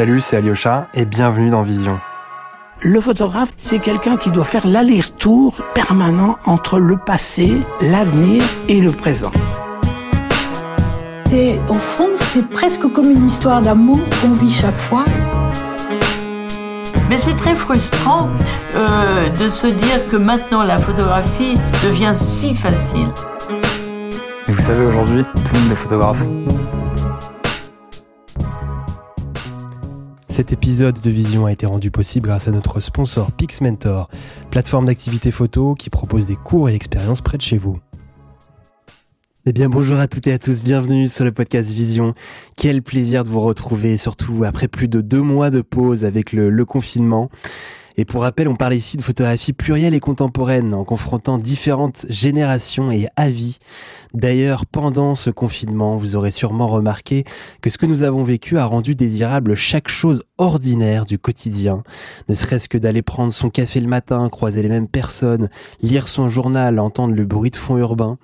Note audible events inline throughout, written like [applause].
Salut, c'est Alyosha et bienvenue dans Vision. Le photographe, c'est quelqu'un qui doit faire l'aller-retour permanent entre le passé, l'avenir et le présent. Et au fond, c'est presque comme une histoire d'amour qu'on vit chaque fois. Mais c'est très frustrant euh, de se dire que maintenant la photographie devient si facile. Et vous savez, aujourd'hui, tout le monde est photographe. Cet épisode de Vision a été rendu possible grâce à notre sponsor PixMentor, plateforme d'activité photo qui propose des cours et expériences près de chez vous. Eh bien bonjour à toutes et à tous, bienvenue sur le podcast Vision. Quel plaisir de vous retrouver, surtout après plus de deux mois de pause avec le, le confinement. Et pour rappel, on parle ici de photographie plurielle et contemporaine en confrontant différentes générations et avis. D'ailleurs, pendant ce confinement, vous aurez sûrement remarqué que ce que nous avons vécu a rendu désirable chaque chose ordinaire du quotidien. Ne serait-ce que d'aller prendre son café le matin, croiser les mêmes personnes, lire son journal, entendre le bruit de fond urbain,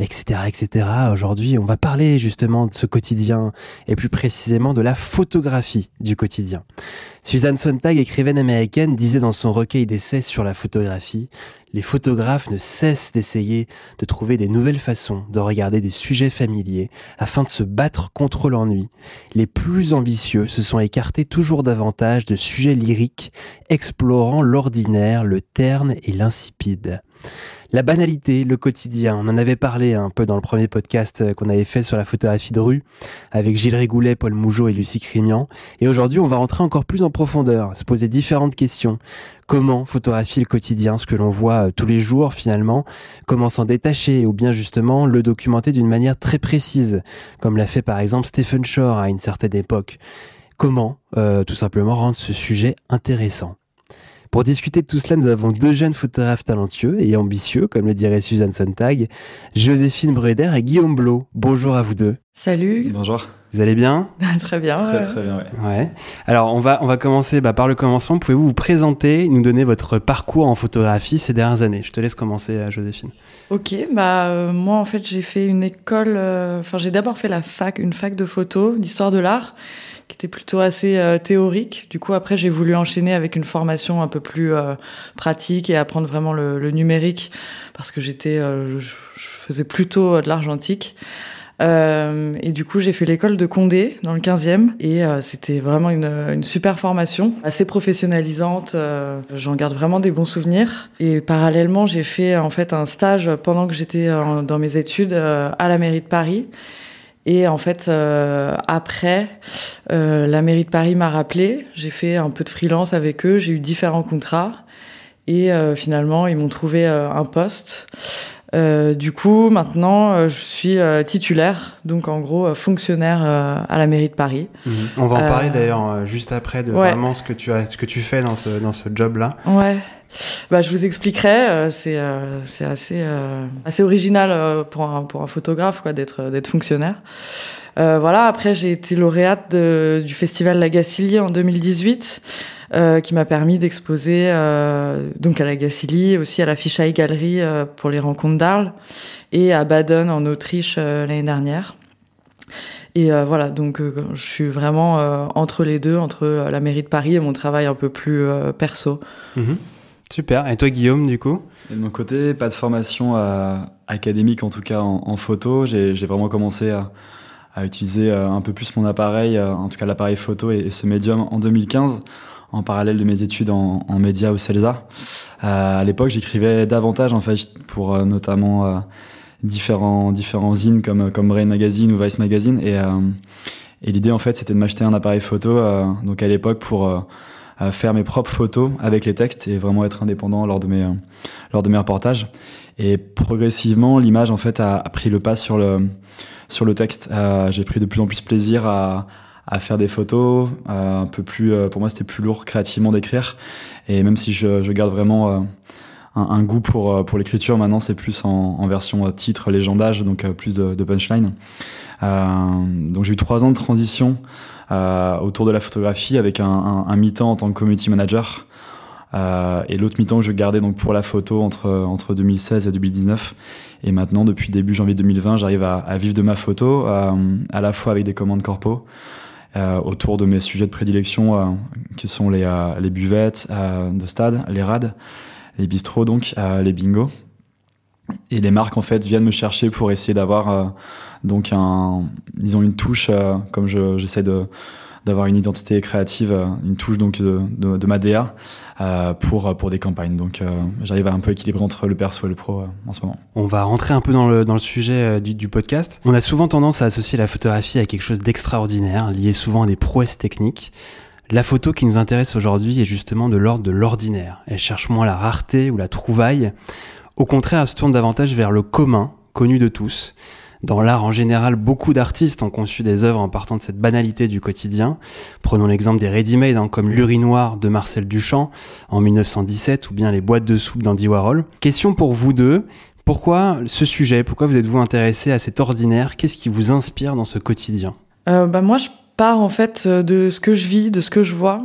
etc., etc. Aujourd'hui, on va parler justement de ce quotidien et plus précisément de la photographie du quotidien. Suzanne Sontag, écrivaine américaine, disait dans son recueil d'essais sur la photographie, les photographes ne cessent d'essayer de trouver des nouvelles façons de regarder des sujets familiers afin de se battre contre l'ennui. Les plus ambitieux se sont écartés toujours davantage de sujets lyriques explorant l'ordinaire, le terne et l'insipide. La banalité, le quotidien, on en avait parlé un peu dans le premier podcast euh, qu'on avait fait sur la photographie de rue avec Gilles Régoulet, Paul Mougeot et Lucie Crimian. Et aujourd'hui, on va rentrer encore plus en profondeur, se poser différentes questions. Comment photographier le quotidien, ce que l'on voit euh, tous les jours finalement? Comment s'en détacher? Ou bien justement le documenter d'une manière très précise, comme l'a fait par exemple Stephen Shore à une certaine époque. Comment euh, tout simplement rendre ce sujet intéressant? Pour discuter de tout cela, nous avons deux jeunes photographes talentueux et ambitieux, comme le dirait Suzanne Sontag, Joséphine Breder et Guillaume Blot. Bonjour à vous deux. Salut. Bonjour. Vous allez bien? [laughs] Très bien. Très ouais. très bien, ouais. Ouais. Alors on va on va commencer bah, par le commencement. Pouvez-vous vous présenter, nous donner votre parcours en photographie ces dernières années? Je te laisse commencer, euh, Joséphine. Ok, bah euh, moi en fait j'ai fait une école, euh, enfin j'ai d'abord fait la fac, une fac de photo, d'histoire de l'art, qui était plutôt assez euh, théorique. Du coup après j'ai voulu enchaîner avec une formation un peu plus euh, pratique et apprendre vraiment le, le numérique parce que j'étais, euh, je, je faisais plutôt de l'argentique. Euh, et du coup, j'ai fait l'école de Condé dans le 15e et euh, c'était vraiment une, une super formation, assez professionnalisante. euh, J'en garde vraiment des bons souvenirs. Et parallèlement, j'ai fait en fait un stage pendant que j'étais dans mes études euh, à la mairie de Paris. Et en fait, euh, après, euh, la mairie de Paris m'a rappelé. J'ai fait un peu de freelance avec eux. J'ai eu différents contrats. Et euh, finalement, ils m'ont trouvé un poste. Du coup, maintenant, je suis titulaire, donc en gros fonctionnaire à la mairie de Paris. On va en parler d'ailleurs juste après de ouais. vraiment ce que tu as ce que tu fais dans ce dans ce job là. Ouais. Bah, je vous expliquerai. euh, c'est euh, c'est assez euh, original pour un photographe d'être fonctionnaire. Voilà. Après, j'ai été lauréate du festival La Gacilly en 2018, euh, qui m'a permis d'exposer donc à la Gacilly, aussi à la Galerie euh, pour les rencontres d'Arles et à Baden en Autriche l'année dernière. Et voilà, donc je suis vraiment entre les deux, entre la mairie de Paris et mon travail un peu plus perso. Mhm. Super. Et toi, Guillaume, du coup de mon côté, pas de formation euh, académique, en tout cas en, photo. J'ai vraiment commencé à, utiliser euh, un peu plus mon appareil, euh, en tout cas l'appareil photo et, ce médium en 2015, en parallèle de mes études en, médias au CELSA. Euh, à l'époque, j'écrivais davantage, en fait, pour notamment différents, différents zines comme, comme Brain Magazine ou Vice Magazine. Et, et l'idée, en fait, c'était de m'acheter un appareil photo, donc à l'époque, pour... euh, faire mes propres photos avec les textes et vraiment être indépendant lors de mes euh, lors de mes reportages. Et progressivement l'image en fait a, a pris le pas sur le sur le texte. Euh, j'ai pris de plus en plus plaisir à à faire des photos un peu plus euh, pour moi c'était plus lourd créativement d'écrire. Et même si je, je garde vraiment un, un goût pour pour l'écriture maintenant c'est plus en, en version titre légendage donc plus de, de punchline. Euh, donc j'ai eu trois ans de transition autour de la photographie avec un, un, un mi-temps en tant que community manager euh, et l'autre mi-temps que je gardais donc pour la photo entre entre 2016 et 2019 et maintenant depuis début janvier 2020 j'arrive à, à vivre de ma photo euh, à la fois avec des commandes corpo autour de mes sujets de prédilection qui sont les, les buvettes de stade, les rades, les bistrots donc, les bingos. Et les marques en fait viennent me chercher pour essayer d'avoir donc un, disons une touche comme j'essaie de d'avoir une identité créative, euh, une touche donc de, de, ma DA euh, pour pour des campagnes. Donc euh, j'arrive à un peu équilibrer entre le perso et le pro en ce moment. On va rentrer un peu dans le dans le sujet du, du podcast. On a souvent tendance à associer la photographie à quelque chose d'extraordinaire, lié souvent à des prouesses techniques. La photo qui nous intéresse aujourd'hui est justement de l'ordre de l'ordinaire. Elle cherche moins la rareté ou la trouvaille. Au contraire, elle se tourne davantage vers le commun, connu de tous. Dans l'art en général, beaucoup d'artistes ont conçu des œuvres en partant de cette banalité du quotidien. Prenons l'exemple des ready-made, hein, comme l'urinoir de Marcel Duchamp en 1917 ou bien les boîtes de soupe d'Andy Warhol. Question pour vous deux. Pourquoi ce sujet? Pourquoi vous êtes-vous intéressé à cet ordinaire? Qu'est-ce qui vous inspire dans ce quotidien? Euh, bah moi, je pars en fait de ce que je vis, de ce que je vois.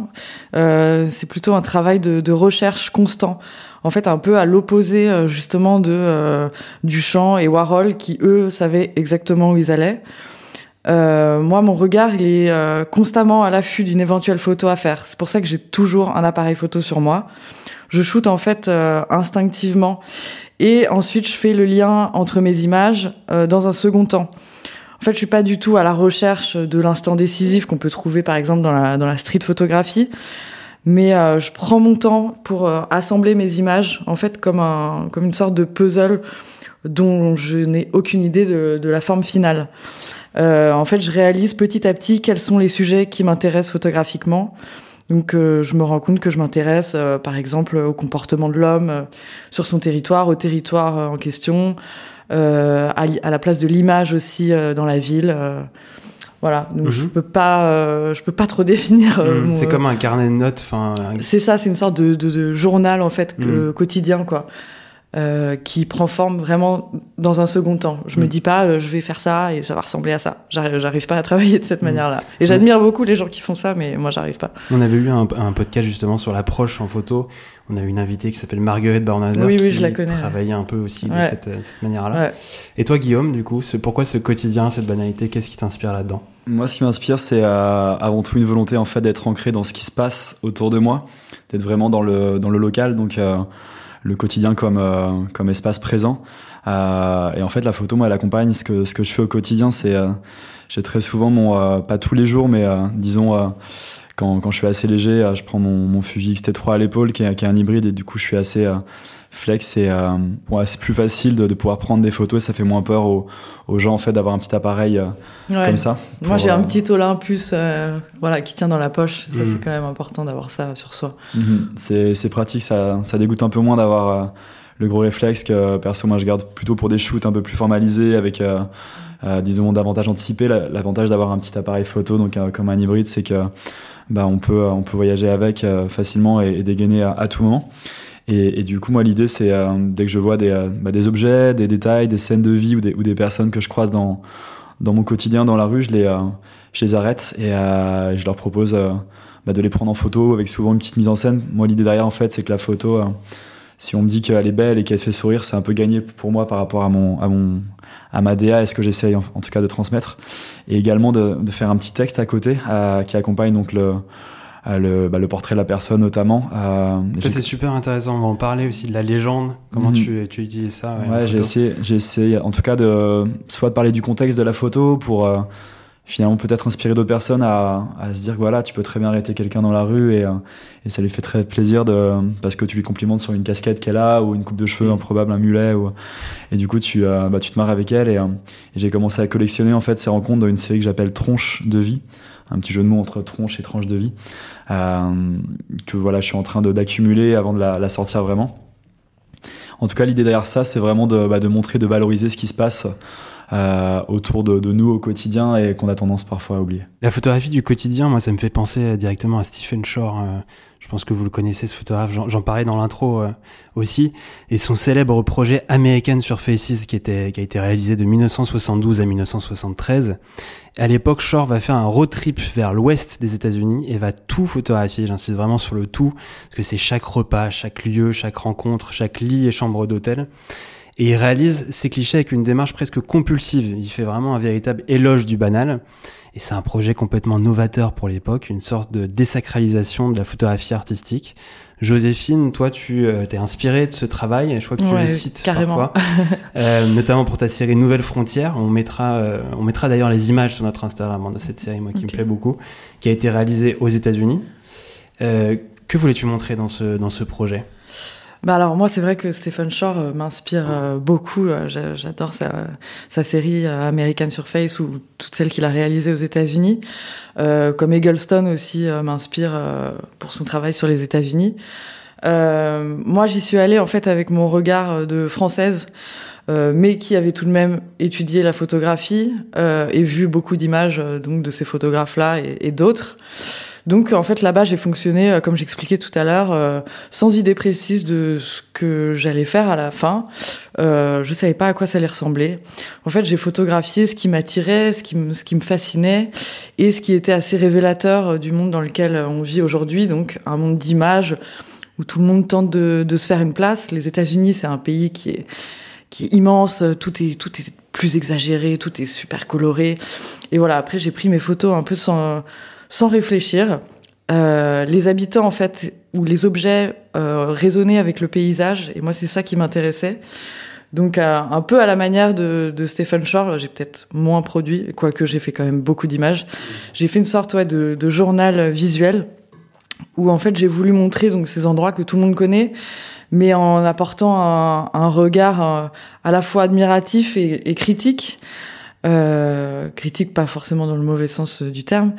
Euh, c'est plutôt un travail de recherche constant en fait un peu à l'opposé euh, justement de euh, Duchamp et Warhol qui eux savaient exactement où ils allaient. Euh, moi, mon regard, il est euh, constamment à l'affût d'une éventuelle photo à faire. C'est pour ça que j'ai toujours un appareil photo sur moi. Je shoote en fait instinctivement, et ensuite je fais le lien entre mes images dans un second temps. En fait, je suis pas du tout à la recherche de l'instant décisif qu'on peut trouver par exemple dans la, dans la street photographie mais euh, je prends mon temps pour euh, assembler mes images en fait comme un comme une sorte de puzzle dont je n'ai aucune idée de, de, la forme finale. Euh, en fait, je réalise petit à petit quels sont les sujets qui m'intéressent photographiquement. Donc, je me rends compte que je m'intéresse, par exemple, au comportement de l'homme sur son territoire, au territoire en question, à, la place de l'image aussi dans la ville. Voilà, donc je mhm. peux pas, euh, je peux pas trop [laughs] définir. Euh, mhm. C'est comme un carnet de notes, enfin. C'est ça, c'est une sorte de, de, de, journal en fait mhm. quotidien quoi. Euh, qui prend forme vraiment dans un second temps. Je me dis pas, euh, je vais faire ça et ça va ressembler à ça. J'arrive pas à travailler de cette manière-là. Et j'admire beaucoup les gens qui font ça, mais moi, j'arrive pas. On avait eu un, un, podcast justement sur l'approche en photo. On a eu une invitée qui s'appelle Marguerite Barnazer oui, oui, qui je la connais, travaillait un peu aussi de cette, cette manière-là. Et toi, Guillaume, du coup, pourquoi ce quotidien, cette banalité Qu'est-ce qui t'inspire là-dedans? Moi, ce qui m'inspire, c'est euh, avant tout une volonté en fait d'être ancré dans ce qui se passe autour de moi, d'être vraiment dans le dans le local. Donc euh, le quotidien comme euh, comme espace présent. Euh, et en fait, la photo, moi, elle accompagne ce que ce que je fais au quotidien. C'est euh, j'ai très souvent mon pas tous les jours, mais disons quand, quand je suis assez léger, je prends mon, mon Fuji X-T3 à l'épaule, qui est, qui est un hybride, et du coup, je suis assez flex et euh, ouais, c'est plus facile de, de, pouvoir prendre des photos et ça fait moins peur aux, aux gens en fait d'avoir un petit appareil euh, comme ça. Moi j'ai un petit Olympus euh, voilà qui tient dans la poche, ça c'est mhm. quand même important d'avoir ça sur soi. Mhm. C'est pratique, ça, ça dégoûte un peu moins d'avoir le gros réflexe que perso moi je garde plutôt pour des shoots un peu plus formalisés avec disons davantage anticipé. L'avantage d'avoir un petit appareil photo donc comme un hybride c'est que bah, on peut on peut voyager avec facilement et, et dégainer à, à tout moment. Et, et, du coup, moi, l'idée, c'est euh, dès que je vois des, euh, bah, des objets, des détails, des scènes de vie ou des, ou des personnes que je croise dans, dans mon quotidien, dans la rue, je les, euh, je les arrête et je leur propose bah, de les prendre en photo avec souvent une petite mise en scène. Moi, l'idée derrière, en fait, c'est que la photo, si on me dit qu'elle est belle et qu'elle fait sourire, c'est un peu gagné pour moi par rapport à mon, à mon, à ma DA et ce que j'essaye en, en, tout cas de transmettre. Et également de, de faire un petit texte à côté qui accompagne donc le, euh, le, bah, le, portrait de la personne notamment. Euh, ça c'est super intéressant. On va en parler aussi de la légende. Comment mhm. tu, tu utilises ça Ouais, ouais j'ai essayé, en tout cas de soit de parler du contexte de la photo pour euh, finalement peut-être inspirer d'autres personnes à, à, se dire que voilà, tu peux très bien arrêter quelqu'un dans la rue et, euh, et ça lui fait très plaisir de parce que tu lui complimentes sur une casquette qu'elle a ou une coupe de cheveux improbable, un mulet ou et du coup tu euh, bah, tu te marres avec elle et, et j'ai commencé à collectionner en fait ces rencontres dans une série que j'appelle Tronche de vie un petit jeu de mots entre tronche et tranche de vie, euh, que voilà, je suis en train d'accumuler avant de la, la, sortir vraiment. En tout cas, l'idée derrière ça, c'est vraiment de, bah, de, montrer, de valoriser ce qui se passe euh, autour de, de, nous au quotidien et qu'on a tendance parfois à oublier. La photographie du quotidien, moi, ça me fait penser directement à Stephen Shore. Euh, je pense que vous le connaissez, ce photographe. J'en parlais dans l'intro euh, aussi. Et son célèbre projet American Surfaces, qui, était, qui a été réalisé de 1972 à 1973. À l'époque, Shore va faire un road trip vers l'ouest des États-Unis et va tout photographier. J'insiste vraiment sur le tout, parce que c'est chaque repas, chaque lieu, chaque rencontre, chaque lit et chambre d'hôtel. Et il réalise ces clichés avec une démarche presque compulsive. Il fait vraiment un véritable éloge du banal. Et c'est un projet complètement novateur pour l'époque, une sorte de désacralisation de la photographie artistique. Joséphine, toi, tu euh, t'es inspirée de ce travail, je crois que tu le cites carrément. parfois, [laughs] euh, notamment pour ta série Nouvelles Frontières. On mettra, euh, on mettra d'ailleurs les images sur notre Instagram hein, de cette série, moi, qui me plaît beaucoup, qui a été réalisée aux États-Unis. Euh, que voulais-tu montrer dans ce, dans ce projet? Bah alors moi c'est vrai que Stephen Shore euh, m'inspire euh, beaucoup. Euh, j'adore sa, série American Surface ou toutes celles qu'il a réalisées aux États-Unis. comme Eggleston aussi m'inspire pour son travail sur les États-Unis. moi j'y suis allée en fait avec mon regard de française. mais qui avait tout de même étudié la photographie et vu beaucoup d'images donc de ces photographes-là et d'autres. Donc en fait là-bas j'ai fonctionné euh, comme j'expliquais tout à l'heure euh, sans idée précise de ce que j'allais faire à la fin. Euh, je savais pas à quoi ça allait ressembler. En fait j'ai photographié ce qui m'attirait, ce qui me ce qui me fascinait et ce qui était assez révélateur euh, du monde dans lequel on vit aujourd'hui. Donc un monde d'images où tout le monde tente de, de se faire une place. Les États-Unis c'est un pays qui est qui est immense. Tout est tout est plus exagéré, tout est super coloré. Et voilà après j'ai pris mes photos un peu sans sans réfléchir. Euh, les habitants en fait ou les objets euh, résonnaient avec le paysage et moi c'est ça qui m'intéressait. Donc euh, un peu à la manière de, Stephen Shore, j'ai peut-être moins produit, quoique j'ai fait quand même beaucoup d'images. J'ai fait une sorte de, journal visuel où en fait j'ai voulu montrer donc ces endroits que tout le monde connaît, mais en apportant un, regard euh, à la fois admiratif et critique. Euh, critique pas forcément dans le mauvais sens du terme,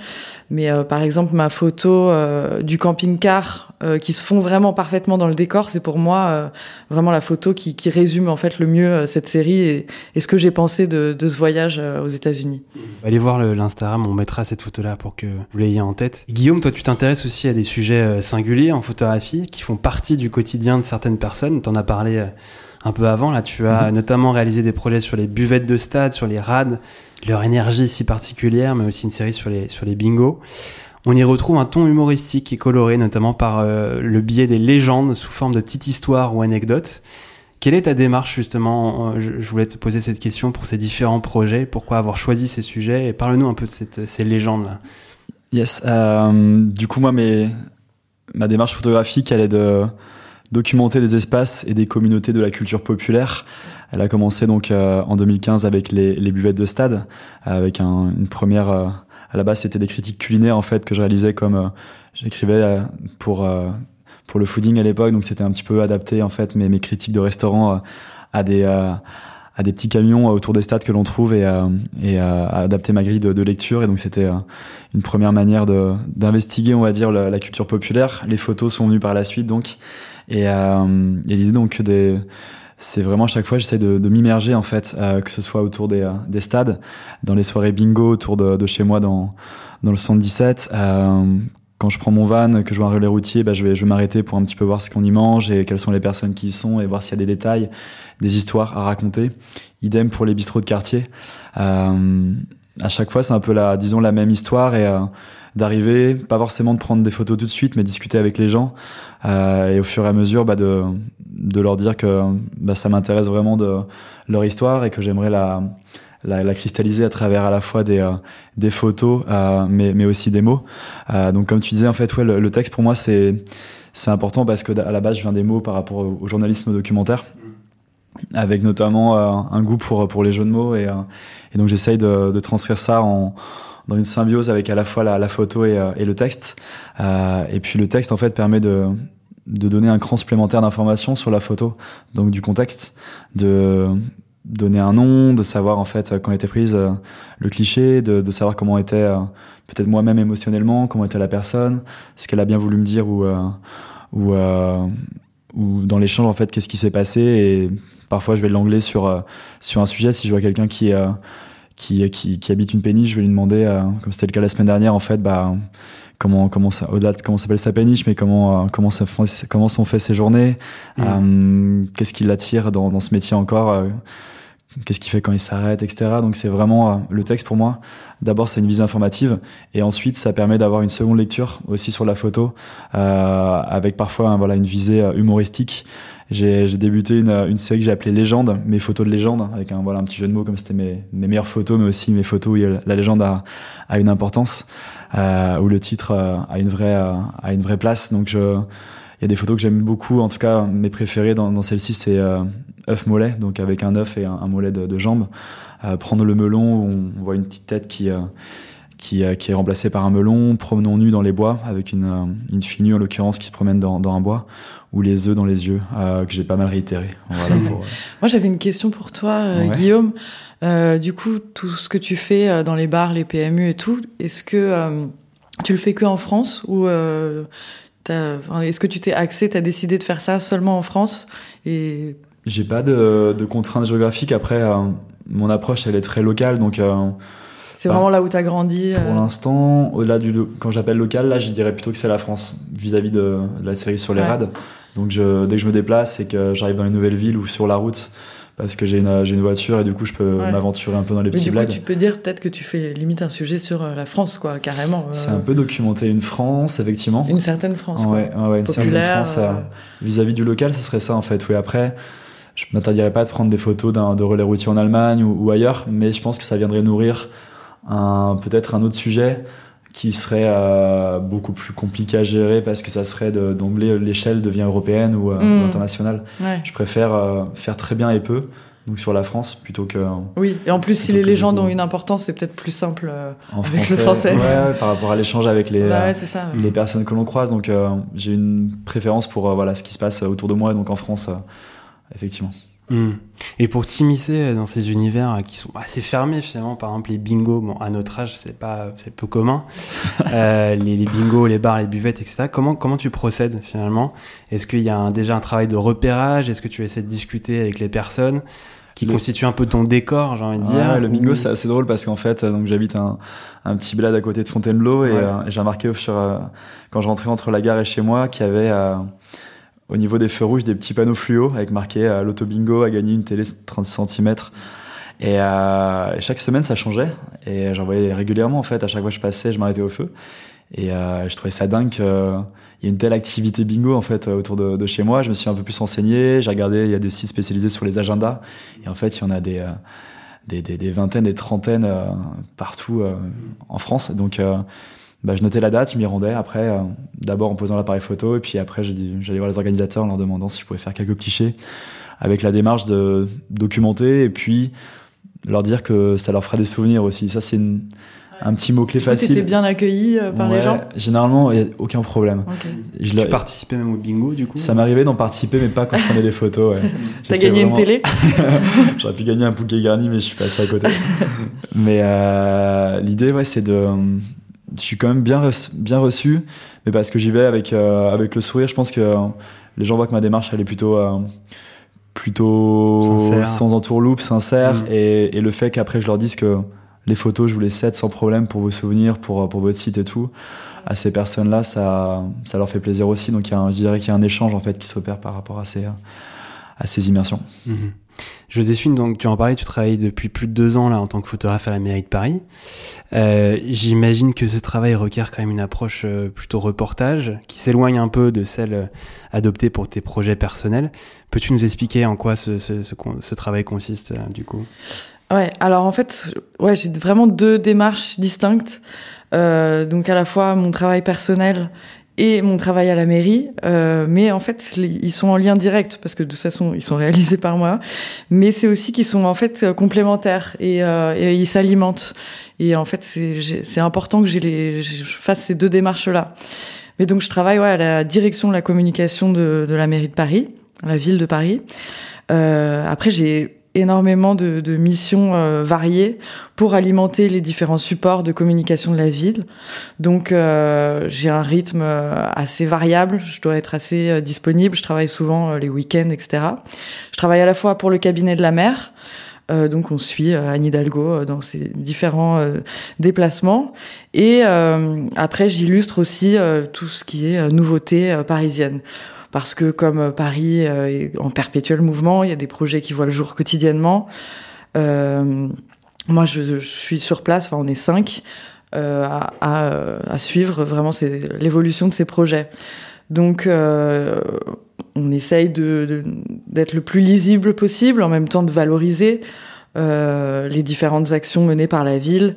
mais euh, par exemple ma photo euh, du camping-car euh, qui se fond vraiment parfaitement dans le décor, c'est pour moi euh, vraiment la photo qui, qui, résume en fait le mieux cette série et, et ce que j'ai pensé de, de, ce voyage aux États-Unis. Allez voir l'Instagram, on mettra cette photo-là pour que vous l'ayez en tête. Guillaume, toi tu t'intéresses aussi à des sujets singuliers en photographie qui font partie du quotidien de certaines personnes. T'en as parlé un peu avant. Là, tu as mmh. notamment réalisé des projets sur les buvettes de stade, sur les rades, leur énergie si particulière, mais aussi une série sur les, sur les bingos. On y retrouve un ton humoristique et coloré, notamment par euh, le biais des légendes sous forme de petites histoires ou anecdotes. Quelle est ta démarche justement je, je, voulais te poser cette question pour ces différents projets. Pourquoi avoir choisi ces sujets Et parle-nous un peu de cette, ces légendes-là. Yes. Euh, du coup, moi, mes, ma démarche photographique, elle est de documenter des espaces et des communautés de la culture populaire. Elle a commencé donc euh, en 2015 avec les, les, buvettes de stade, avec un, une première. Euh, à la base, c'était des critiques culinaires en fait que je réalisais comme euh, j'écrivais pour pour le fooding à l'époque, donc c'était un petit peu adapté en fait mes, mes critiques de restaurants à des à des petits camions autour des stades que l'on trouve et, et à adapter ma grille de, de lecture. Et donc c'était une première manière d'investiguer, on va dire, la, la, culture populaire. Les photos sont venues par la suite, donc et, euh, l'idée donc des c'est vraiment chaque fois j'essaie de, de m'immerger en fait euh, que ce soit autour des, euh, des stades dans les soirées bingo autour de, de chez moi dans dans le 77 euh, quand je prends mon van que je vois un relais routier bah, je vais je vais m'arrêter pour un petit peu voir ce qu'on y mange et quelles sont les personnes qui y sont et voir s'il y a des détails des histoires à raconter. Idem pour les bistrots de quartier. Euh, à chaque fois c'est un peu la disons la même histoire et euh, d'arriver, pas forcément de prendre des photos tout de suite, mais discuter avec les gens euh, et au fur et à mesure bah, de, de leur dire que bah, ça m'intéresse vraiment de leur histoire et que j'aimerais la, la, la, cristalliser à travers à la fois des, euh, des photos, euh, mais, mais aussi des mots. Euh, donc comme tu disais, en fait, ouais, le, le texte pour moi c'est c'est important parce que à la base je viens des mots par rapport au, au journalisme documentaire avec notamment euh, un goût pour pour les jeux de mots et, euh, et donc j'essaye de, de transcrire ça en dans une symbiose avec à la fois la, la photo et, euh, et, le texte. Et puis le texte en fait permet de, de donner un cran supplémentaire d'informations sur la photo, donc du contexte, de donner un nom, de savoir en fait quand était prise le cliché, de, de savoir comment était peut-être moi-même émotionnellement, comment était la personne, ce qu'elle a bien voulu me dire ou ou, ou dans l'échange en fait qu'est-ce qui s'est passé et parfois je vais l'angler sur sur un sujet si je vois quelqu'un qui qui, qui, qui, habite une péniche, je vais lui demander, euh, comme c'était le cas la semaine dernière, en fait, bah, comment, comment ça, au-delà de comment s'appelle sa péniche, mais comment, euh, comment, ça, comment sont fait ses journées, mmh. euh, qu'est-ce qui l'attire dans, dans ce métier encore, euh, qu'est-ce qu'il fait quand il s'arrête, etc. Donc c'est vraiment euh, le texte pour moi. D'abord, c'est une visée informative, et ensuite, ça permet d'avoir une seconde lecture aussi sur la photo, avec parfois voilà une visée humoristique j'ai débuté une, une, série que j'ai appelée Légende, mes photos de légende, avec un, voilà, un petit jeu de mots comme c'était mes, mes meilleures photos, mais aussi mes photos où la légende a, a une importance, euh, où le titre euh, a, une vraie, euh, a une vraie place. Donc il y a des photos que j'aime beaucoup, en tout cas mes préférées dans, dans celle-ci, c'est euh, œuf mollet, donc avec un œuf et un, mollet de, de jambe. prendre le melon, on, on, voit une petite tête qui qui, qui, est remplacée par un melon, promenons nus dans les bois avec une, une fille nue en l'occurrence qui se promène dans, dans un bois, ou les œufs dans les yeux, euh, que j'ai pas mal réitéré. Voilà pour, euh... Moi j'avais une question pour toi, euh, ouais. Guillaume. Euh, du coup, tout ce que tu fais dans les bars, les PMU et tout, est-ce que tu le fais que en France ou est-ce que tu t'es axé, tu as décidé de faire ça seulement en France et J'ai pas de, de, contraintes géographiques. Après, mon approche elle est très locale, donc c'est vraiment là où tu as grandi Pour euh... l'instant, au-delà du. Quand j'appelle local, là, je dirais plutôt que c'est la France, vis-à-vis -vis de, de, la série sur les ouais. rades. Donc, je, dès que je me déplace et que j'arrive dans une nouvelle ville ou sur la route, parce que j'ai une, une voiture et du coup, je peux ouais. m'aventurer un peu dans les Mais petits du blagues. Tu peux dire peut-être que tu fais limite un sujet sur euh, la France, quoi, carrément. Euh... C'est un peu documenter une France, effectivement. Une certaine France. Ouais, quoi. ouais, une Populaire, certaine France. euh, Vis-à-vis -vis du local, ce serait ça, en fait. Oui, après je m'interdirais pas de prendre des photos de relais routiers en Allemagne ou, ou, ailleurs, mais je pense que ça viendrait nourrir peut-être un autre sujet qui serait euh, beaucoup plus compliqué à gérer parce que ça serait d'emblée l'échelle devient européenne ou, euh, Mm. ou internationale. ouais. Je préfère euh, faire très bien et peu, donc sur la France plutôt que Oui, et en plus, si les légendes ont une importance, c'est peut-être plus simple euh, en avec français, le français. Ouais, par rapport à l'échange avec les Bah euh, ouais, c'est ça. les personnes que l'on croise. Donc euh, j'ai une préférence pour voilà ce qui se passe autour de moi, donc en France, euh, effectivement. Mmh. Et pour t'immiscer dans ces univers qui sont assez fermés finalement, par exemple les bingos, bon à notre âge c'est pas c'est peu commun, [laughs] euh, les, les, bingos, les bars, les buvettes, etc. Comment comment tu procèdes finalement? Est-ce qu'il y a un, déjà un travail de repérage? Est-ce que tu essaies de discuter avec les personnes qui le... constitue un peu ton décor, j'ai envie de dire? Ouais, le bingo, c'est assez drôle parce qu'en fait, donc j'habite un, un, petit bled à côté de Fontainebleau et, ouais. euh, j'ai remarqué sur, euh, quand je rentrais entre la gare et chez moi qu'il y avait euh, au niveau des feux rouges des petits panneaux fluo avec marqué euh, l'auto bingo a gagné une télé 36 cm et, euh, chaque semaine ça changeait. Et j'en voyais régulièrement en fait. À chaque fois que je passais je m'arrêtais au feu. Et euh, je trouvais ça dingue qu'il y ait une telle activité bingo en fait autour de, chez moi. Je me suis un peu plus renseigné. J'ai regardé il y a des sites spécialisés sur les agendas. Et en fait il y en a des euh, des, des, des, vingtaines, des trentaines euh, partout euh, en France. Donc, euh, bah, je notais la date, je m'y rendais. Après, euh, d'abord en posant l'appareil photo, et puis après, j'allais voir les organisateurs en leur demandant si je pouvais faire quelques clichés, avec la démarche de documenter, et puis leur dire que ça leur ferait des souvenirs aussi. Ça, c'est un petit mot-clé facile. Tu bien accueilli euh, par ouais, les gens? Généralement, il n'y a aucun problème. Okay. Je tu participais même au bingo, du coup? Ça m'arrivait d'en participer, mais pas quand je prenais les photos. Ouais. [laughs] T'as gagné vraiment... une télé? [laughs] J'aurais pu gagner un bouquet garni, mais je suis passé à côté. [laughs] mais euh, l'idée, ouais, c'est de... Je suis quand même bien reçu, bien reçu mais parce que j'y vais avec, euh, avec le sourire. Je pense que euh, les gens voient que ma démarche, elle est plutôt euh, plutôt sincère. sans entourloupe, sincère, mmh. et, et, le fait qu'après je leur dise que les photos, je vous les cède sans problème pour vos souvenirs, pour, pour votre site et tout. À ces personnes-là, ça, ça leur fait plaisir aussi. Donc, il y a un, je dirais qu'il y a un échange en fait qui s'opère par rapport à ces, à ces immersions. Mmh. Joséphine, donc tu en parlais, tu travailles depuis plus de deux ans là en tant que photographe à la mairie de Paris. Euh, J'imagine que ce travail requiert quand même une approche euh, plutôt reportage, qui s'éloigne un peu de celle euh, adoptée pour tes projets personnels. Peux-tu nous expliquer en quoi ce, ce, travail consiste du coup? Ouais, alors en fait, ouais, j'ai vraiment deux démarches distinctes. Donc à la fois mon travail personnel et mon travail à la mairie, euh, mais en fait ils sont en lien direct parce que de toute façon ils sont [laughs] réalisés par moi, mais c'est aussi qu'ils sont en fait complémentaires et, euh, et ils s'alimentent. Et en fait c'est important que j'ai les, je fasse ces deux démarches là. Mais donc je travaille ouais, à la direction de la communication de, de la mairie de Paris, la ville de Paris. Euh, après j'ai énormément de, missions euh, variées pour alimenter les différents supports de communication de la ville. Donc euh, j'ai un rythme euh, assez variable, je dois être assez disponible, je travaille souvent les week-ends, etc. Je travaille à la fois pour le cabinet de la maire, donc on suit Anne Hidalgo dans ses différents déplacements. Et après j'illustre aussi tout ce qui est nouveauté parisienne parce que comme Paris est en perpétuel mouvement, il y a des projets qui voient le jour quotidiennement. Euh, moi, je, suis sur place, enfin, on est cinq euh, à, à, à, suivre vraiment l'évolution de ces projets. Donc, euh, on essaye de d'être le plus lisible possible, en même temps de valoriser euh, les différentes actions menées par la ville.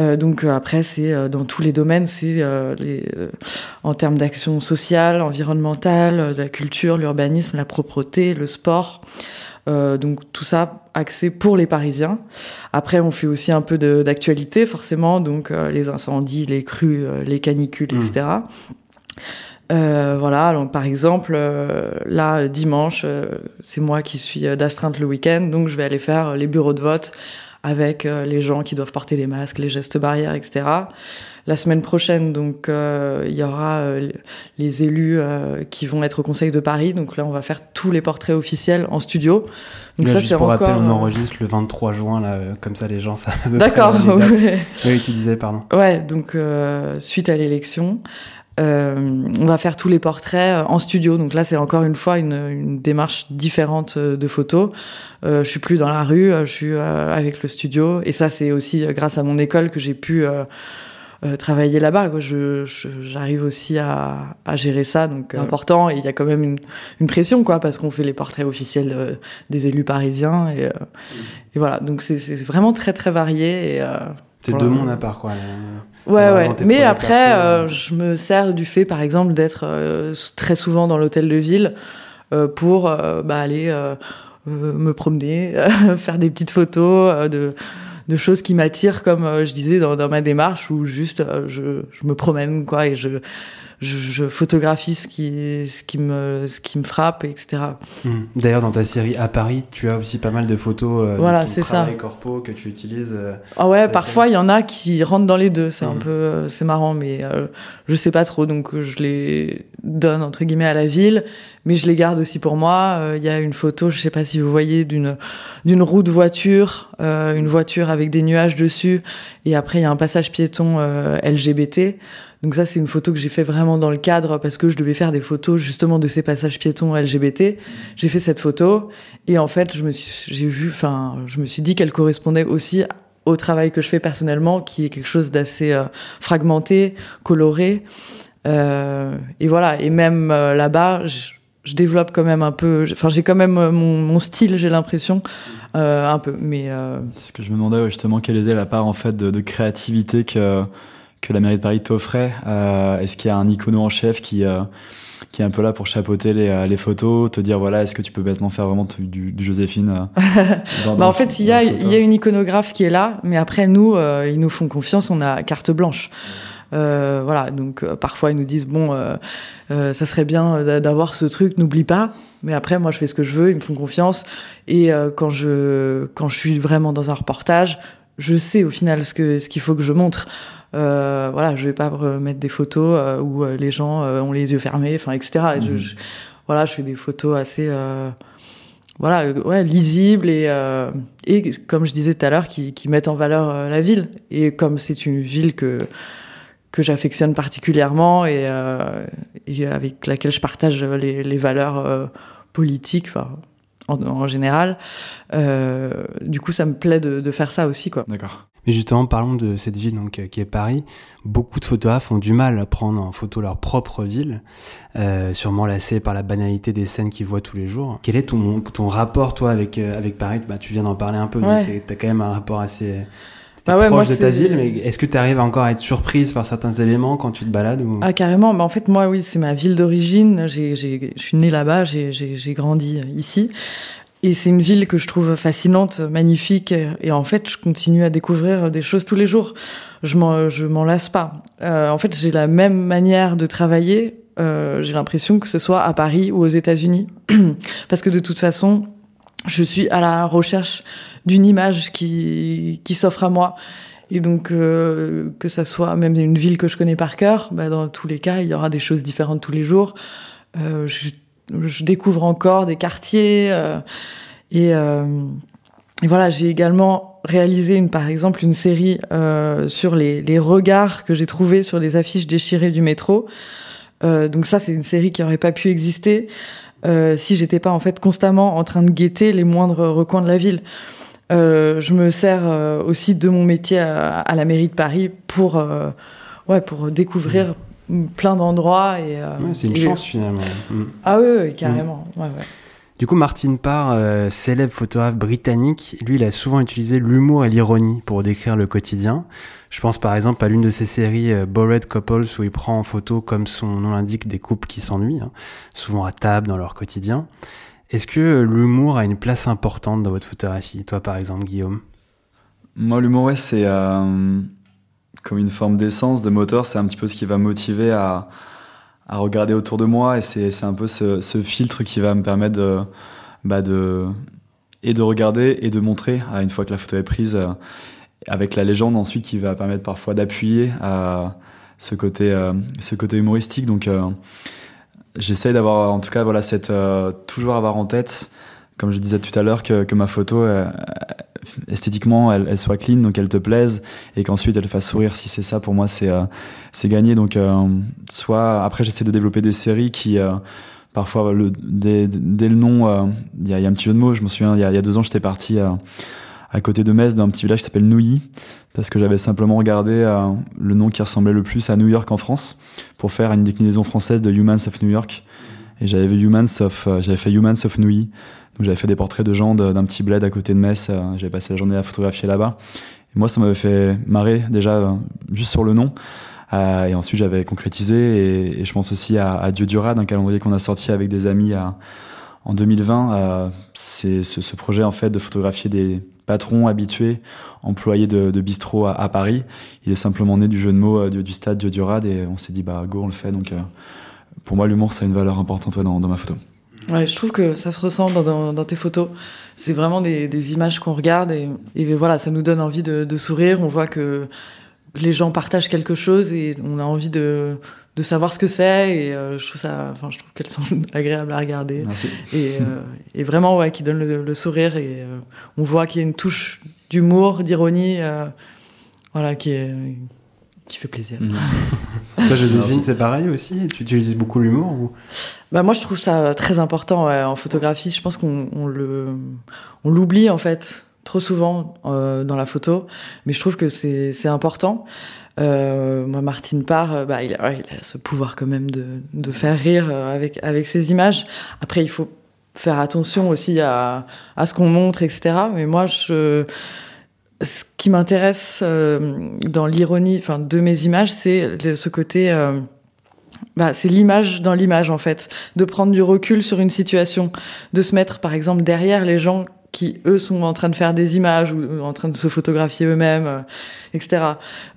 Euh, donc euh, après, c'est dans tous les domaines, c'est en termes d'action sociale, environnementale, de la culture, l'urbanisme, la propreté, le sport. donc tout ça axé pour les Parisiens. Après, on fait aussi un peu d'actualité, forcément, donc les incendies, les crues, les canicules, etc. Euh, voilà, donc par exemple, euh, là, dimanche, euh, c'est moi qui suis d'astreinte le week-end, donc je vais aller faire les bureaux de vote avec les gens qui doivent porter les masques, les gestes barrières, etc. La semaine prochaine, donc, il y aura les élus qui vont être au Conseil de Paris. Donc là, on va faire tous les portraits officiels en studio. Donc ça, c'est encore. Rappel, on enregistre le 23 juin, là, comme ça, les gens savent. D'accord. oui, tu disais, pardon. Ouais, donc suite à l'élection. Euh, on va faire tous les portraits euh, en studio. Donc là, c'est encore une fois une, une démarche différente euh, de photos. Euh, je suis plus dans la rue, je suis avec le studio. Et ça, c'est aussi grâce à mon école que j'ai pu travailler là-bas. Je, j'arrive aussi à, à, gérer ça, donc c'est important. Et il y a quand même une, une pression, quoi, parce qu'on fait les portraits officiels des élus parisiens. Et, et voilà, donc c'est, vraiment très très varié. Et, c'est deux mondes à part, quoi. Ouais, ouais. Mais après, euh, je me sers du fait, par exemple, d'être euh, très souvent dans l'hôtel de ville euh, pour bah, aller me promener, [laughs] faire des petites photos de, de choses qui m'attirent, comme je disais dans, dans, ma démarche, où juste je, je me promène, quoi, et je je, je, photographie ce qui, ce qui me, ce qui me frappe, etc. Hmm. D'ailleurs, dans ta série à Paris, tu as aussi pas mal de photos euh, voilà, de ton travail ça. corpo que tu utilises. Euh, ah ouais, parfois il y en a qui rentrent dans les deux. C'est un hmm. peu, euh, c'est marrant, mais euh, je sais pas trop, donc je les donne entre guillemets à la ville, mais je les garde aussi pour moi. Il y a une photo, je sais pas si vous voyez, d'une d'une roue de voiture, une voiture avec des nuages dessus, et après il y a un passage piéton LGBT. Donc ça, c'est une photo que j'ai fait vraiment dans le cadre parce que je devais faire des photos justement de ces passages piétons LGBT. J'ai fait cette photo et en fait, je me suis, j'ai vu, enfin, je me suis dit qu'elle correspondait aussi au travail que je fais personnellement, qui est quelque chose d'assez euh, fragmenté, coloré. Euh, et voilà. Et même euh, là-bas, je, développe quand même un peu. Enfin, j'ai quand même mon, mon style, j'ai l'impression. un peu, mais. C'est ce que je me demandais justement, quelle était la part en fait de créativité que que la mairie de Paris t'offrait euh, Est-ce qu'il y a un icono en chef qui euh, qui est un peu là pour chapeauter les, euh, les photos, te dire voilà, est-ce que tu peux bêtement faire vraiment du, du Joséphine [laughs] bah En fait, il y a, il y a une iconographe qui est là, mais après nous, ils nous font confiance, on a carte blanche. Euh, voilà, donc parfois ils nous disent bon, ça serait bien d'avoir ce truc, n'oublie pas. Mais après, moi, je fais ce que je veux, ils me font confiance. Et quand je quand je suis vraiment dans un reportage, je sais au final ce que ce qu'il faut que je montre. Euh, voilà, je vais pas mettre des photos euh, où euh, les gens euh, ont les yeux fermés, enfin, etc. Mhm. je, voilà, je fais des photos assez, voilà, ouais, lisibles et et comme je disais tout à l'heure, qui, qui mettent en valeur la ville. Et comme c'est une ville que que j'affectionne particulièrement et, et avec laquelle je partage les, les valeurs politiques, enfin en, en, général. Euh, du coup, ça me plaît de, de faire ça aussi, quoi. D'accord. Mais justement, parlons de cette ville donc, euh, qui est Paris. Beaucoup de photographes ont du mal à prendre en photo leur propre ville, euh, sûrement lassés par la banalité des scènes qu'ils voient tous les jours. Quel est ton, ton rapport, toi, avec, avec Paris? Bah, Tu viens d'en parler un peu, mais tu as quand même un rapport assez bah ouais, proche de ta ville, mais est-ce que tu arrives encore à être surprise par certains éléments quand tu te balades ou... Ah carrément, bah en fait moi oui c'est ma ville d'origine, je suis née là-bas, j'ai grandi ici, et c'est une ville que je trouve fascinante, magnifique, et en fait, je continue à découvrir des choses tous les jours. Je m'en, je m'en lasse pas. Euh, en fait, j'ai la même manière de travailler. Euh, j'ai l'impression que ce soit à Paris ou aux États-Unis, [clears throat] parce que de toute façon, je suis à la recherche d'une image qui qui s'offre à moi. Et donc, euh, que ça soit même une ville que je connais par cœur, bah, dans tous les cas, il y aura des choses différentes tous les jours. Euh, je je découvre encore des quartiers euh, et, euh, et, voilà j'ai également réalisé une par exemple une série euh, sur les, les, regards que j'ai trouvés sur les affiches déchirées du métro euh, donc ça c'est une série qui aurait pas pu exister euh, si j'étais pas en fait constamment en train de guetter les moindres recoins de la ville je me sers aussi de mon métier à, à, la mairie de Paris pour ouais pour découvrir plein d'endroits. et C'est une chance finalement. Mm. Ah oui, carrément. Ouais, ouais. Du coup, Martin Parr, euh, célèbre photographe britannique, lui, il a souvent utilisé l'humour et l'ironie pour décrire le quotidien. Je pense par exemple à l'une de ses séries euh, Bored Couples où il prend en photo, comme son nom l'indique, des couples qui s'ennuient, hein, souvent à table dans leur quotidien. Est-ce que l'humour a une place importante dans votre photographie, toi par exemple, Guillaume? Moi, l'humour, c'est euh, comme une forme d'essence, de moteur. C'est un petit peu ce qui va motiver à, à regarder autour de moi et c'est un peu ce, filtre qui va me permettre de, bah et de regarder et de montrer une fois que la photo est prise euh, avec la légende ensuite qui va permettre parfois d'appuyer à ce côté, euh, ce côté humoristique. Donc euh, j'essaye d'avoir en tout cas voilà cette toujours avoir en tête comme je disais tout à l'heure que, que ma photo esthétiquement elle, soit clean donc elle te plaise et qu'ensuite elle fasse sourire si c'est ça pour moi c'est euh, c'est gagné. Donc euh, soit après j'essaie de développer des séries qui euh, parfois dès, le nom il y a, un petit jeu de mots je me souviens il y a, deux ans j'étais parti à côté de Metz dans un petit village qui s'appelle Nouilly parce que j'avais simplement regardé le nom qui ressemblait le plus à New York en France pour faire une déclinaison française de Humans of New York. Et j'avais Humans of j'avais fait Humans of Nouilly j'avais fait des portraits de gens d'un petit bled à côté de Metz. Euh, j'avais passé la journée à photographier là-bas. Moi, ça m'avait fait marrer déjà euh, juste sur le nom. Euh, et ensuite, j'avais concrétisé. Et, je pense aussi à, à Dieu Durad, un calendrier qu'on a sorti avec des amis en 2020. Euh, c'est ce, projet en fait de photographier des patrons habitués, employés de, de bistrot à, Paris. Il est simplement né du jeu de mots du, du stade Dieu Durad et on s'est dit bah go on le fait. Donc pour moi, l'humour, c'est une valeur importante dans ma photo. Ouais, je trouve que ça se ressent dans, dans, dans tes photos. C'est vraiment des, des images qu'on regarde et, et, voilà, ça nous donne envie de, de, sourire. On voit que les gens partagent quelque chose et on a envie de, de savoir ce que c'est. Et euh, je trouve ça, enfin, je trouve qu'elles sont [laughs] agréables à regarder. Merci. Et, euh, et vraiment, ouais, qui donnent le, le sourire et euh, on voit qu'il y a une touche d'humour, d'ironie, euh, voilà, qui est qui fait plaisir. Mmh. [laughs] Toi, c'est pareil aussi? Tu utilises beaucoup l'humour ou... bah, Moi, je trouve ça très important ouais, en photographie. Je pense qu'on on le, on l'oublie en fait trop souvent euh, dans la photo, mais je trouve que c'est important. Euh, moi, Martine Parr, bah, il, a, ouais, il a ce pouvoir quand même de, de faire rire euh, avec, avec ses images. Après, il faut faire attention aussi à, à ce qu'on montre, etc. Mais moi, je ce qui m'intéresse euh, dans l'ironie enfin de mes images c'est ce côté euh, bah, c'est l'image dans l'image en fait. De prendre du recul sur une situation de se mettre par exemple derrière les gens qui eux sont en train de faire des images ou en train de se photographier eux-mêmes, euh, etc.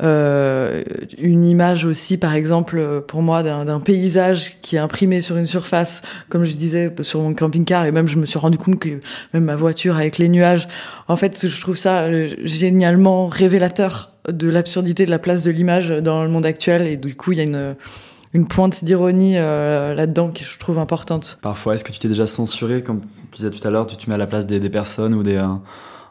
Euh, une image aussi, par exemple, pour moi, d'un paysage qui est imprimé sur une surface, comme je disais sur mon camping-car, et même je me suis rendu compte que même ma voiture avec les nuages, en fait, je trouve ça euh, génialement révélateur de l'absurdité de la place de l'image dans le monde actuel, et du coup, il y a une une pointe d'ironie euh, là-dedans qui je trouve importante. Parfois, est-ce que tu t'es déjà censuré, comme tu disais tout à l'heure, tu te mets à la place des, des personnes ou des...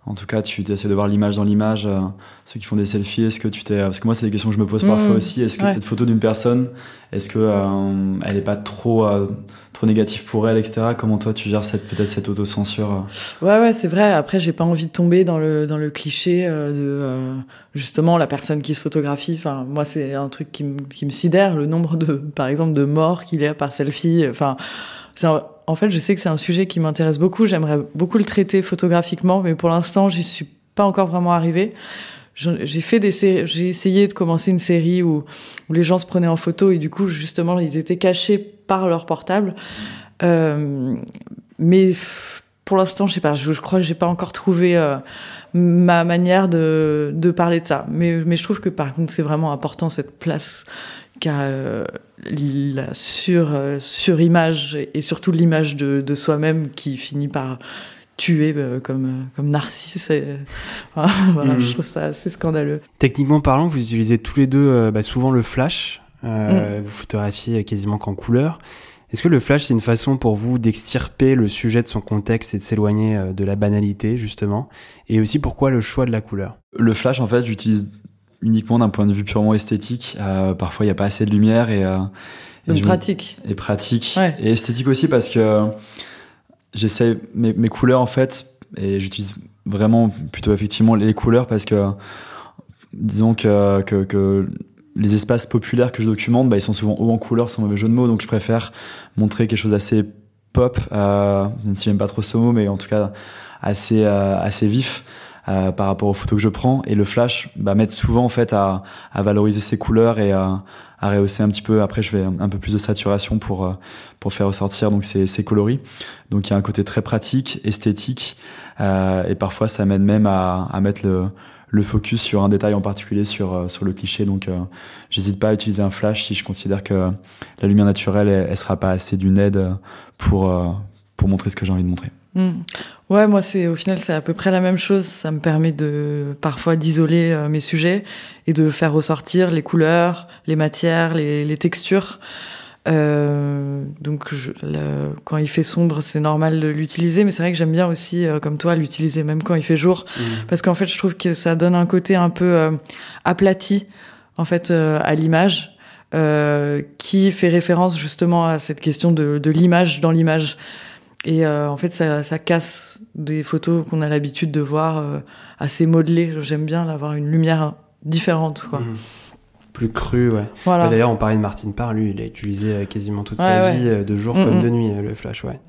Euh, en tout cas, tu essaies de voir l'image dans l'image, euh, ceux qui font des selfies, est-ce que tu t'es... Parce que moi, c'est des questions que je me pose parfois mmh, aussi. Est-ce que ouais. cette photo d'une personne, est-ce que euh, elle est pas trop euh, trop négative pour elle, etc. Comment toi tu gères cette peut-être cette autocensure Ouais, ouais, c'est vrai. Après, j'ai pas envie de tomber dans le dans le cliché de justement la personne qui se photographie. Enfin, moi, c'est un truc qui me qui me sidère le nombre de, par exemple, de morts qu'il y a par selfie. Enfin, c'est en fait, je sais que c'est un sujet qui m'intéresse beaucoup. J'aimerais beaucoup le traiter photographiquement, mais pour l'instant, j'y suis pas encore vraiment arrivée. J'ai fait des j'ai essayé de commencer une série où, les gens se prenaient en photo et du coup, justement, ils étaient cachés par leur portable. Euh, mais pour l'instant, je sais pas, je, crois que j'ai pas encore trouvé euh, ma manière de, de parler de ça. Mais, mais je trouve que par contre, c'est vraiment important cette place qu'a euh, la sur, euh, surimage et surtout l'image de, de soi-même qui finit par tuer euh, comme, euh, comme Narcisse. Et, [laughs] voilà, mmh. Je trouve ça assez scandaleux. Techniquement parlant, vous utilisez tous les deux bah, souvent le flash. Mmh. Vous photographiez quasiment qu'en couleur. Est-ce que le flash, c'est une façon pour vous d'extirper le sujet de son contexte et de s'éloigner de la banalité, justement? Et aussi, pourquoi le choix de la couleur? Le flash, en fait, j'utilise uniquement d'un point de vue purement esthétique. Euh, parfois, il n'y a pas assez de lumière et, euh, et Donc pratique. Et pratique. Ouais. Et esthétique aussi parce que j'essaie mes, mes couleurs en fait et j'utilise vraiment plutôt effectivement les couleurs parce que disons que, que, que les espaces populaires que je documente, bah, ils sont souvent hauts en couleur, sans mauvais jeu de mots, donc je préfère montrer quelque chose d'assez pop, euh, même si j'aime pas trop ce mot, mais en tout cas assez euh, assez vif. Euh, par rapport aux photos que je prends. Et le flash bah, m'aide souvent en fait à, à valoriser ces couleurs et à, à rehausser un petit peu. Après je vais un peu plus de saturation pour euh, pour faire ressortir donc ces, ces coloris. Donc il y a un côté très pratique esthétique euh, et parfois ça m'aide même à, à mettre le le focus sur un détail en particulier sur euh, sur le cliché. Donc euh, j'hésite pas à utiliser un flash si je considère que la lumière naturelle elle, elle sera pas assez d'une aide pour euh, pour montrer ce que j'ai envie de montrer. Mmh. Ouais, moi c'est au final c'est à peu près la même chose. Ça me permet de parfois d'isoler euh, mes sujets et de faire ressortir les couleurs, les matières, les, les textures. Euh, donc je, le, quand il fait sombre, c'est normal de l'utiliser, mais c'est vrai que j'aime bien aussi, euh, comme toi, l'utiliser même quand il fait jour, Mmh. parce qu'en fait je trouve que ça donne un côté un peu euh, aplati en fait à l'image. Euh, qui fait référence justement à cette question de, de l'image dans l'image. Et euh, en fait, ça, ça casse des photos qu'on a l'habitude de voir euh, assez modelées. J'aime bien d'avoir une lumière différente, quoi. Mhm. Plus cru, ouais. Voilà. Bah, D'ailleurs, on parlait de Martine Parr, lui, il a utilisé euh, quasiment toute Ouais, sa ouais. vie, de jour Mm, comme mm. de nuit, le flash, ouais.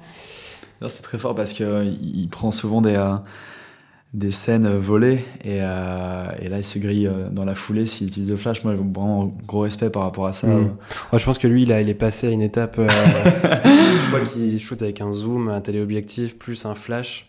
C'est très fort parce que euh, il prend souvent des euh, des scènes volées et, euh, et là il se grille euh, dans la foulée s'il utilise le flash. Moi, j'ai vraiment gros respect par rapport à ça. Mm. Ouais, je pense que lui, il, est passé à une étape. euh, [laughs] je crois qu'il shoot avec un zoom, un téléobjectif, plus un flash.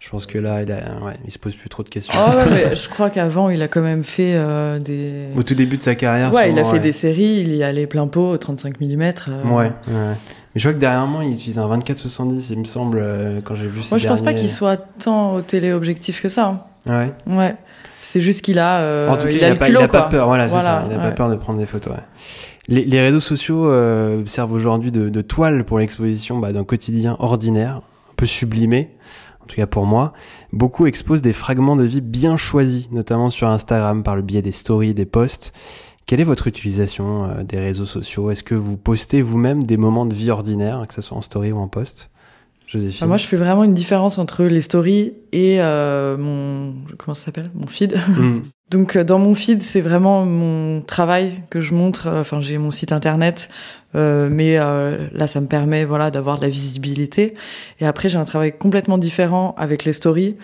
Je pense que là, il, a, ouais, il se pose plus trop de questions. Oh, ouais, mais [laughs] je crois qu'avant, il a quand même fait euh, des. Au tout début de sa carrière, Ouais, il a souvent, fait ouais. des séries, il y allait plein pot au 35 mm. euh. Ouais, ouais. Mais je vois que derrière moi, il utilise un 24-70, il me semble, euh, quand j'ai vu Moi, je pense pas derniers- qu'il soit tant au téléobjectif que ça. hein. Ouais. Ouais. C'est juste qu'il a. euh, en tout cas, il, il, a, a pas, culot, il a pas peur, voilà, c'est ça. Il a pas ouais. peur de prendre des photos. ouais. Les, les réseaux sociaux euh, servent aujourd'hui de, de toile pour l'exposition bah, d'un quotidien ordinaire, un peu sublimé, en tout cas pour moi. Beaucoup exposent des fragments de vie bien choisis, notamment sur Instagram par le biais des stories, des posts. Quelle est votre utilisation euh, des réseaux sociaux? Est-ce que vous postez vous-même des moments de vie ordinaire, que ce soit en story ou en post? Joséphine Enfin, moi, je fais vraiment une différence entre les stories et euh, mon. Comment ça s'appelle? Mon feed. Hmm. [laughs] Donc euh, dans mon feed, c'est vraiment mon travail que je montre. Enfin, j'ai mon site internet, euh, mais euh, là, ça me permet voilà d'avoir de la visibilité. Et après, j'ai un travail complètement différent avec les stories.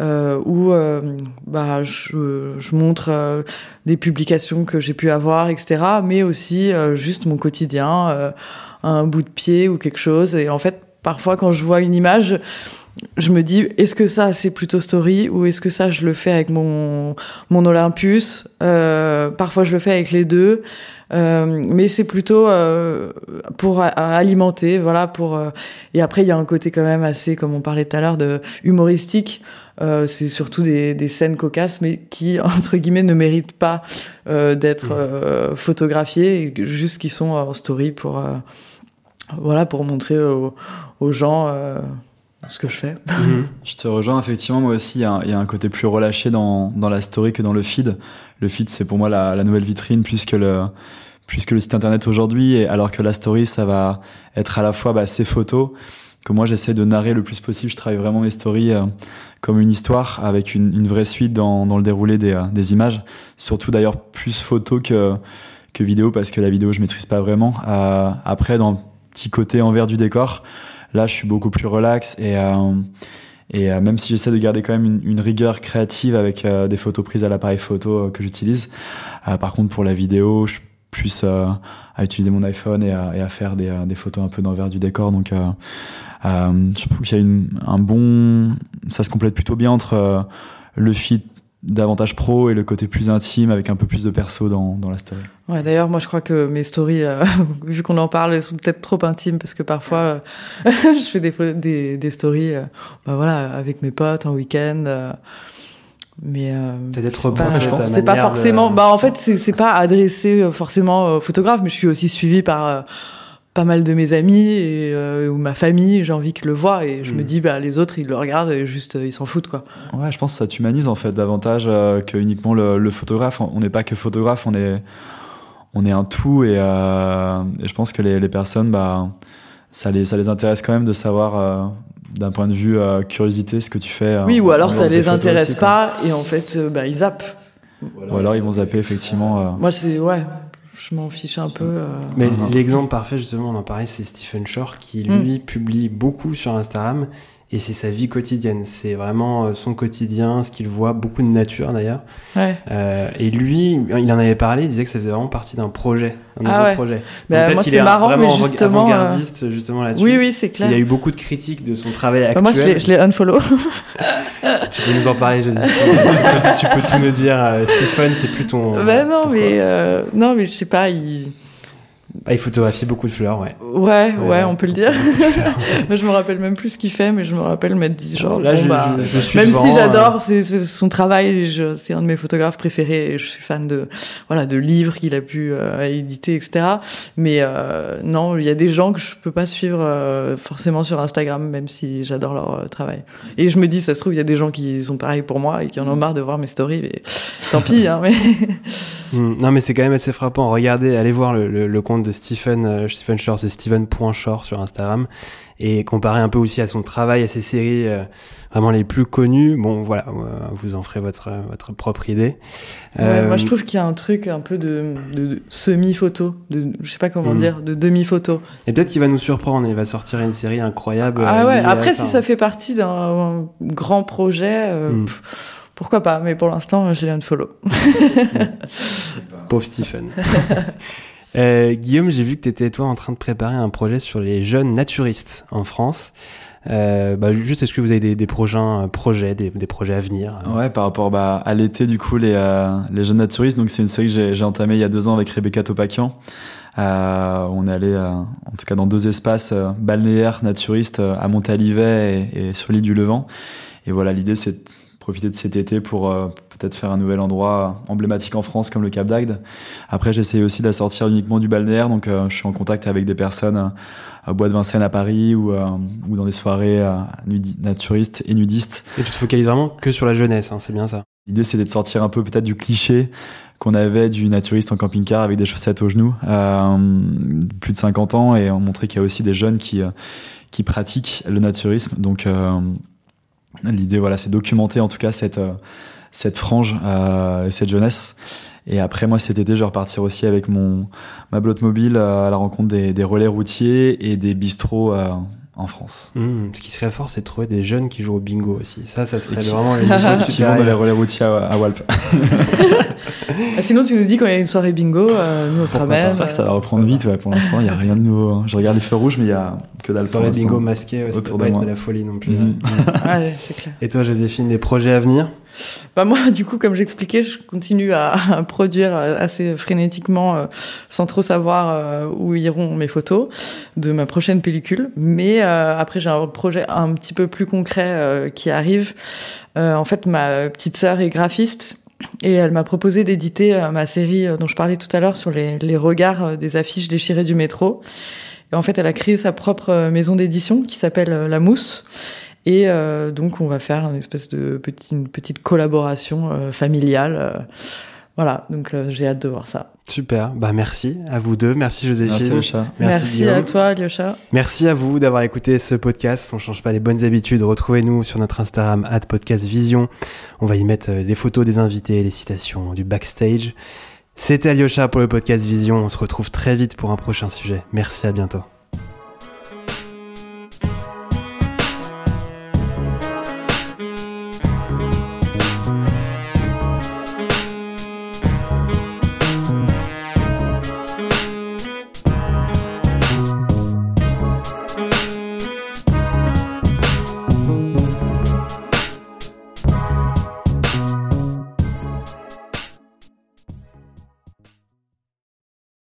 Euh, où euh, bah, je, je montre euh, des publications que j'ai pu avoir, etc. Mais aussi euh, juste mon quotidien, euh, un bout de pied ou quelque chose. Et en fait, parfois, quand je vois une image, je me dis, est-ce que ça c'est plutôt story ou est-ce que ça je le fais avec mon mon Olympus? Euh, Parfois je le fais avec les deux, euh, mais c'est plutôt euh, pour alimenter, voilà. Pour euh, et après il y a un côté quand même assez, comme on parlait tout à l'heure, de humoristique. Euh, c'est surtout des, des scènes cocasses, mais qui [laughs] entre guillemets ne méritent pas euh, d'être euh, photographiées, juste qui sont en story pour voilà pour montrer aux, aux gens ce que je fais. Mhm. [laughs] Je te rejoins, effectivement, moi aussi, il y, a un- il y a un côté plus relâché dans, dans la story que dans le feed. Le feed, c'est pour moi la, la nouvelle vitrine plus que le, plus que le site internet aujourd'hui, alors que la story, ça va être à la fois bah, ces photos, que moi j'essaie de narrer le plus possible. Je travaille vraiment mes stories euh, comme une histoire, avec une, vraie suite dans, le déroulé des, euh, des images. Surtout d'ailleurs plus photo que, que vidéo, parce que la vidéo, je maîtrise pas vraiment. Euh, après, dans le petit côté envers du décor, là, je suis beaucoup plus relax et... Même si j'essaie de garder quand même une, une rigueur créative avec des photos prises à l'appareil photo que j'utilise, par contre pour la vidéo, je plus euh, à utiliser mon iPhone et à, faire des, euh, des photos un peu d'envers du décor. Donc euh, je trouve qu'il y a une, un bon... Ça se complète plutôt bien entre le feed davantage pro et le côté plus intime avec un peu plus de perso dans, dans la story. Ouais, d'ailleurs, moi, je crois que mes stories, [laughs] vu qu'on en parle, sont peut-être trop intimes parce que parfois, [laughs] je fais des, des, stories, bah voilà, avec mes potes en week-end. Euh, mais euh, Peut-être c'est pas, c'est pas manière de- forcément. Bah, en fait, c'est pas adressé euh, forcément aux photographes, mais je suis aussi suivie par euh, pas mal de mes amis et, euh, ou ma famille. J'ai envie qu'ils le voient et je me dis, bah les autres, ils le regardent et juste euh, ils s'en foutent quoi. Ouais, je pense que ça t'humanise en fait davantage euh, que uniquement le, le photographe. On n'est pas que photographe, on est, on est un tout et, euh, et je pense que les, les personnes, bah, ça les, ça les intéresse quand même de savoir euh, d'un point de vue euh, curiosité ce que tu fais. euh, Oui, ou alors ça les intéresse aussi, pas et en fait, euh, bah ils zappent. Ou alors ils vont zapper effectivement. euh, Moi, c'est ouais, je m'en fiche un peu. euh. Mais Mhm. l'exemple parfait, justement, on en parlait, c'est Stephen Shore qui, Mm. lui, publie beaucoup sur Instagram et c'est sa vie quotidienne. C'est vraiment euh, son quotidien, ce qu'il voit, beaucoup de nature d'ailleurs. Ouais. Euh, et lui, il en avait parlé, il disait que ça faisait vraiment partie d'un projet, un Ah nouveau ouais. projet. Bah, moi, c'est est marrant, mais justement, avant-gardiste justement là-dessus. Oui, oui, c'est clair. Il y a eu beaucoup de critiques de son travail actuel. Bah, moi, je l'ai- unfollow. [laughs] [laughs] Tu peux nous en parler, Joséphine. tu, peux, tu peux tout nous dire. euh, Stéphane, c'est plus ton. bah non, mais euh, non, mais je sais pas. Il... Ah, il photographie beaucoup de fleurs, ouais. Ouais, ouais, Ouais. on peut le dire. [laughs] Moi, je me rappelle même plus ce qu'il fait, mais je me rappelle m'être dit genre. Là, bon, je, bah, je- je suis même devant, si euh, j'adore son travail, c'est un de mes photographes préférés. et Je suis fan de voilà de livres qu'il a pu euh, éditer, etc. Mais euh, non, il y a des gens que je peux pas suivre forcément sur Instagram, même si j'adore leur travail. Et je me dis, ça se trouve, il y a des gens qui sont pareils pour moi et qui en ont marre de voir mes stories. Mais tant pis, hein. Mais [laughs] Hmm, Non, mais c'est quand même assez frappant. Regardez, allez voir le, le- le compte de Stephen, euh, Stephen Shore, c'est Stephen.shore sur Instagram. Et comparez un peu aussi à son travail, à ses séries euh, vraiment les plus connues. Bon, voilà, euh, vous en ferez votre, votre propre idée. Ouais, Euh, moi, je trouve qu'il y a un truc un peu de, de, de semi-photo, de, je sais pas comment Mm. dire, de demi-photo. Et peut-être qu'il va nous surprendre, il va sortir une série incroyable. Ah ouais, après, si hein. ça fait partie d'un grand projet, euh, Mm. pff, pourquoi pas, mais pour l'instant, je l'ai unfollow. [laughs] Pauvre Stephen. [laughs] Euh, Guillaume, j'ai vu que tu étais toi en train de préparer un projet sur les jeunes naturistes en France. Euh, bah, juste, est-ce que vous avez des, prochains euh, projets, des, projets à venir Ouais, par rapport bah, à l'été, du coup, les, jeunes naturistes. Donc, c'est une série que j'ai, entamée il y a deux ans avec Rebecca Topakian. On est allé, en tout cas, dans deux espaces balnéaires naturistes à Montalivet et, et sur l'île du Levant. Et voilà, l'idée, c'est profiter de cet été pour euh, peut-être faire un nouvel endroit emblématique en France comme le Cap d'Agde. Après, j'essaye aussi de la sortir uniquement du balnéaire. Donc, euh, je suis en contact avec des personnes euh, à Bois de Vincennes à Paris ou, ou dans des soirées naturistes et nudistes. Et tu te focalises vraiment que sur la jeunesse, hein, c'est bien ça. L'idée, c'était de sortir un peu peut-être du cliché qu'on avait du naturiste en camping-car avec des chaussettes aux genoux, euh, plus de 50 ans, et on montrait qu'il y a aussi des jeunes qui, qui pratiquent le naturisme. Donc, euh, l'idée, voilà, c'est documenter en tout cas cette, euh, cette frange euh, et cette jeunesse. Et après, moi, cet été, je vais repartir aussi avec mon, ma blotte mobile euh, à la rencontre des, des relais routiers et des bistrots en France. Hmm, ce qui serait fort, c'est de trouver des jeunes qui jouent au bingo aussi. Ça, ça serait vraiment les [laughs] Qui vont dans les relais routiers à, à Walp. [laughs] Ah, sinon, tu nous dis quand il y a une soirée bingo, euh, nous on se ramène. J'espère que ça va reprendre vite. Ouais, pour l'instant, il n'y a rien de nouveau. hein. Je regarde les feux rouges, mais il n'y a que dalle Soirée bingo masqué, ouais, autour de pas être moi. de la folie non plus. Mhm. Ouais, c'est clair. Et toi, Joséphine, des projets à venir? Bah moi, du coup, comme j'expliquais, je continue à, produire assez frénétiquement, euh, sans trop savoir euh, où iront mes photos de ma prochaine pellicule. Mais euh, après, j'ai un projet un petit peu plus concret qui arrive. En fait, ma petite sœur est graphiste. Et elle m'a proposé d'éditer ma série dont je parlais tout à l'heure sur les, regards des affiches déchirées du métro. Et en fait, elle a créé sa propre maison d'édition qui s'appelle La Mousse. Et euh, donc, on va faire une espèce de petit, une petite collaboration euh, familiale. euh, voilà, donc euh, j'ai hâte de voir ça. Super, bah merci à vous deux, merci Joséphine. Merci. Merci, Guillaume. à toi, Alyosha. Merci à vous d'avoir écouté ce podcast. On change pas les bonnes habitudes. Retrouvez-nous sur notre Instagram @podcastvision. On va y mettre les photos des invités, les citations, du backstage. C'était Alyosha pour le podcast Vision. On se retrouve très vite pour un prochain sujet. Merci, à bientôt.